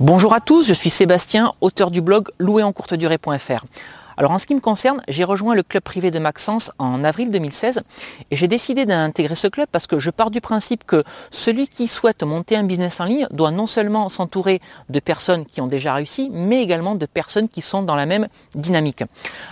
Bonjour à tous, je suis Sébastien, auteur du blog louerencourtedurée.fr. Alors en ce qui me concerne, j'ai rejoint le club privé de Maxence en avril 2016 et j'ai décidé d'intégrer ce club parce que je pars du principe que celui qui souhaite monter un business en ligne doit non seulement s'entourer de personnes qui ont déjà réussi, mais également de personnes qui sont dans la même dynamique.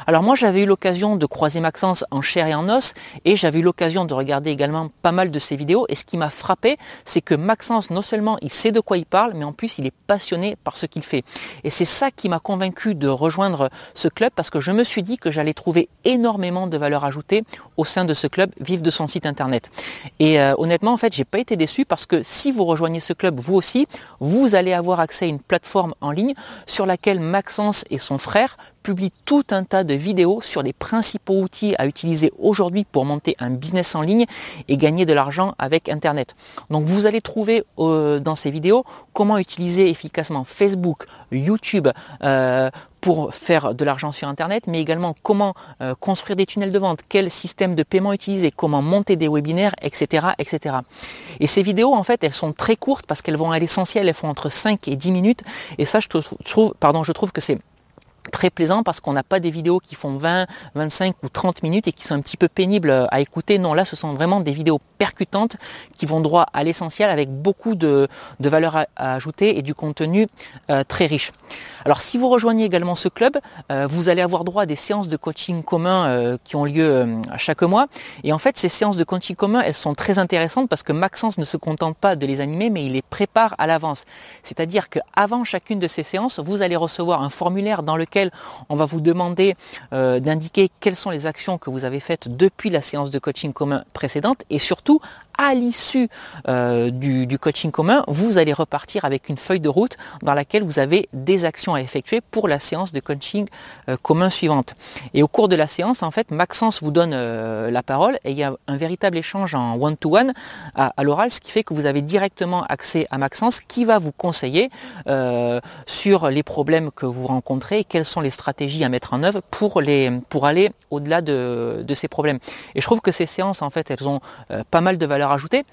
Alors moi j'avais eu l'occasion de croiser Maxence en chair et en os et j'avais eu l'occasion de regarder également pas mal de ses vidéos et ce qui m'a frappé c'est que Maxence non seulement il sait de quoi il parle mais en plus il est passionné par ce qu'il fait. Et c'est ça qui m'a convaincu de rejoindre ce club parce que je me suis dit que j'allais trouver énormément de valeur ajoutée au sein de ce club Vive de son site internet. Et euh, honnêtement, en fait, j'ai pas été déçu parce que si vous rejoignez ce club, vous aussi, vous allez avoir accès à une plateforme en ligne sur laquelle Maxence et son frère publient tout un tas de vidéos sur les principaux outils à utiliser aujourd'hui pour monter un business en ligne et gagner de l'argent avec Internet. Donc vous allez trouver euh, dans ces vidéos comment utiliser efficacement Facebook, YouTube, euh, pour faire de l'argent sur Internet, mais également comment euh, construire des tunnels de vente, quel système de paiement utiliser, comment monter des webinaires, etc., etc. Et ces vidéos, en fait, elles sont très courtes parce qu'elles vont à l'essentiel, elles font entre 5 et 10 minutes. Et ça, je trouve, pardon, je trouve que c'est très plaisant parce qu'on n'a pas des vidéos qui font 20, 25 ou 30 minutes et qui sont un petit peu pénibles à écouter. Non, là, ce sont vraiment des vidéos percutantes qui vont droit à l'essentiel avec beaucoup de, de valeur à, ajouter et du contenu euh, très riche. Alors, si vous rejoignez également ce club, euh, vous allez avoir droit à des séances de coaching commun euh, qui ont lieu chaque mois. Et en fait, ces séances de coaching commun, elles sont très intéressantes parce que Maxence ne se contente pas de les animer, mais il les prépare à l'avance. C'est-à-dire qu'avant chacune de ces séances, vous allez recevoir un formulaire dans lequel on va vous demander euh, d'indiquer quelles sont les actions que vous avez faites depuis la séance de coaching commun précédente et surtout à l'issue euh, du, coaching commun, vous allez repartir avec une feuille de route dans laquelle vous avez des actions à effectuer pour la séance de coaching euh, commun suivante. Et au cours de la séance, en fait, Maxence vous donne la parole et il y a un véritable échange en one-to-one à, l'oral, ce qui fait que vous avez directement accès à Maxence qui va vous conseiller sur les problèmes que vous rencontrez quelles sont les stratégies à mettre en œuvre pour, les, pour aller au-delà de, de ces problèmes. Et je trouve que ces séances, en fait, elles ont pas mal de valeur ajouter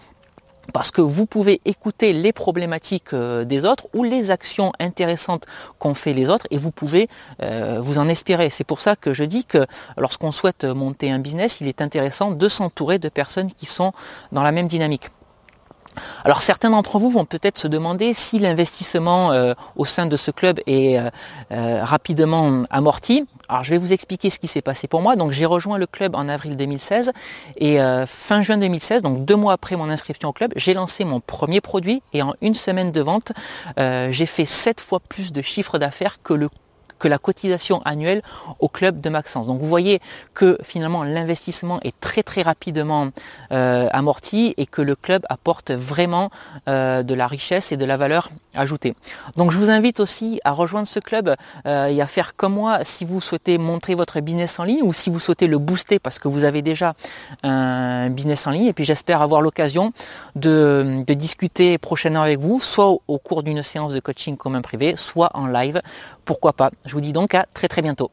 parce que vous pouvez écouter les problématiques euh, des autres ou les actions intéressantes qu'ont fait les autres et vous pouvez euh, vous en inspirer. C'est pour ça que je dis que lorsqu'on souhaite monter un business, il est intéressant de s'entourer de personnes qui sont dans la même dynamique. Alors certains d'entre vous vont peut-être se demander si l'investissement euh, au sein de ce club est euh, euh, rapidement amorti. Alors je vais vous expliquer ce qui s'est passé pour moi. Donc j'ai rejoint le club en avril 2016 et fin juin 2016, donc deux mois après mon inscription au club, j'ai lancé mon premier produit et en une semaine de vente, j'ai fait sept fois plus de chiffre d'affaires que le que la cotisation annuelle au club de Maxence. Donc vous voyez que finalement l'investissement est très très rapidement euh, amorti et que le club apporte vraiment euh, de la richesse et de la valeur ajoutée. Donc je vous invite aussi à rejoindre ce club euh, et à faire comme moi si vous souhaitez montrer votre business en ligne ou si vous souhaitez le booster parce que vous avez déjà un business en ligne. Et puis j'espère avoir l'occasion de, de discuter prochainement avec vous, soit au cours d'une séance de coaching commun privé, soit en live. Pourquoi pas je vous dis donc à très très bientôt.